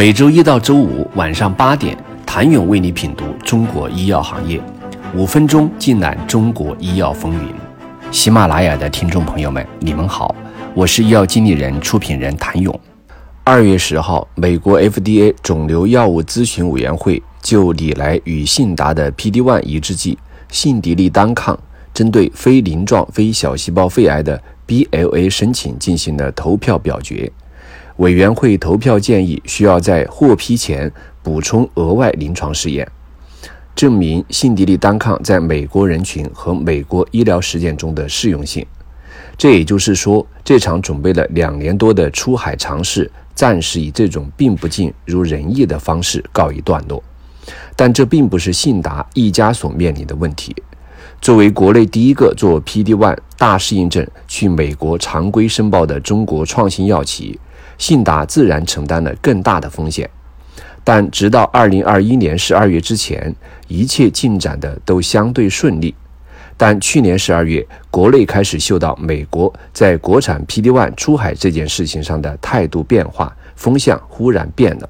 每周一到周五晚上八点，谭勇为你品读中国医药行业，五分钟尽览中国医药风云。喜马拉雅的听众朋友们，你们好，我是医药经理人、出品人谭勇。二月十号，美国 FDA 肿瘤药物咨询委员会就礼来与信达的 PD-1 抑制剂信迪利单抗针对非鳞状非小细胞肺癌的 BLA 申请进行了投票表决。委员会投票建议需要在获批前补充额外临床试验，证明信迪利单抗在美国人群和美国医疗实践中的适用性。这也就是说，这场准备了两年多的出海尝试暂时以这种并不尽如人意的方式告一段落。但这并不是信达一家所面临的问题。作为国内第一个做 PD-1 大适应症去美国常规申报的中国创新药企，信达自然承担了更大的风险。但直到2021年12月之前，一切进展的都相对顺利。但去年12月，国内开始嗅到美国在国产 P D One 出海这件事情上的态度变化，风向忽然变了。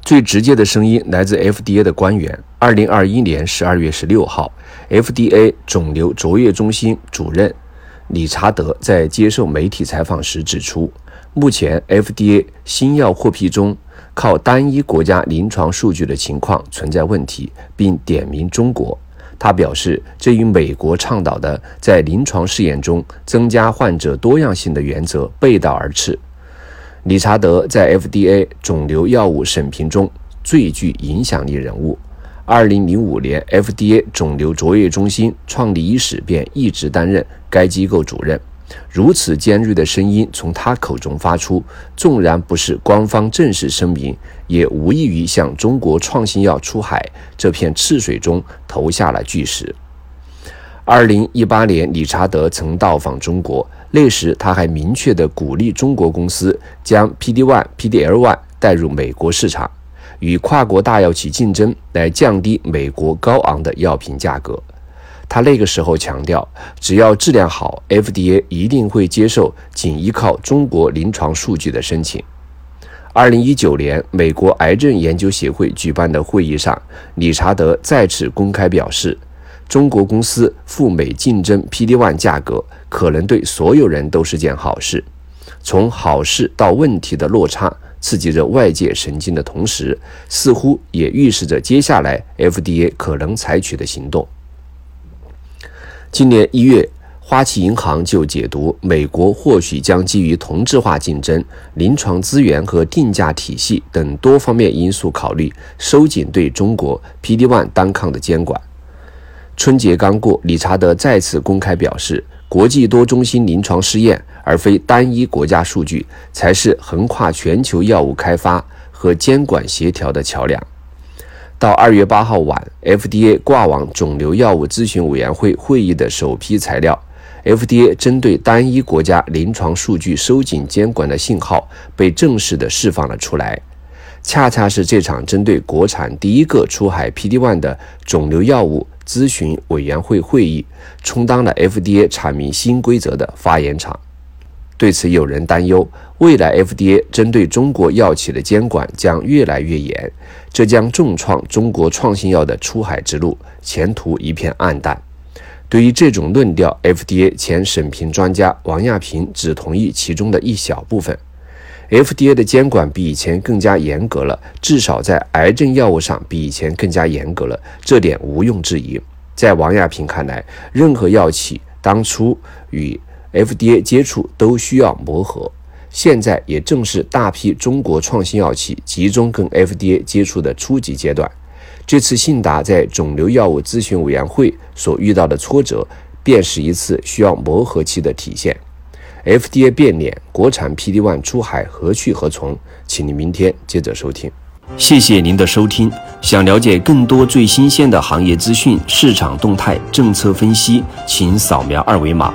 最直接的声音来自 FDA 的官员。二零二一年十二月十六号，FDA 肿瘤卓越中心主任理查德在接受媒体采访时指出，目前 FDA 新药获批中靠单一国家临床数据的情况存在问题，并点名中国。他表示，这与美国倡导的在临床试验中增加患者多样性的原则背道而驰。理查德在 FDA 肿瘤药物审评中最具影响力人物。2005年，FDA 肿瘤卓越中心创立伊始便一直担任该机构主任。如此尖锐的声音从他口中发出，纵然不是官方正式声明，也无异于向中国创新药出海这片赤水中投下了巨石。2018年，理查德曾到访中国。那时，他还明确地鼓励中国公司将 PD-1、PD-L1 带入美国市场，与跨国大药企竞争，来降低美国高昂的药品价格。他那个时候强调，只要质量好，FDA 一定会接受仅依靠中国临床数据的申请。二零一九年，美国癌症研究协会举办的会议上，理查德再次公开表示。中国公司赴美竞争 PD-1 价格，可能对所有人都是件好事。从好事到问题的落差，刺激着外界神经的同时，似乎也预示着接下来 FDA 可能采取的行动。今年一月，花旗银行就解读美国或许将基于同质化竞争、临床资源和定价体系等多方面因素考虑，收紧对中国 PD-1 单抗的监管。春节刚过，理查德再次公开表示，国际多中心临床试验，而非单一国家数据，才是横跨全球药物开发和监管协调的桥梁。到二月八号晚，FDA 挂网肿瘤药物咨询委员会会议的首批材料，FDA 针对单一国家临床数据收紧监管的信号被正式的释放了出来。恰恰是这场针对国产第一个出海 PD-1 的肿瘤药物咨询委员会会议，充当了 FDA 阐明新规则的发言场。对此，有人担忧，未来 FDA 针对中国药企的监管将越来越严，这将重创中国创新药的出海之路，前途一片暗淡。对于这种论调，FDA 前审评专家王亚平只同意其中的一小部分。FDA 的监管比以前更加严格了，至少在癌症药物上比以前更加严格了，这点毋庸置疑。在王亚平看来，任何药企当初与 FDA 接触都需要磨合，现在也正是大批中国创新药企集中跟 FDA 接触的初级阶段。这次信达在肿瘤药物咨询委员会所遇到的挫折，便是一次需要磨合期的体现。FDA 变脸，国产 PD-1 出海何去何从？请您明天接着收听。谢谢您的收听。想了解更多最新鲜的行业资讯、市场动态、政策分析，请扫描二维码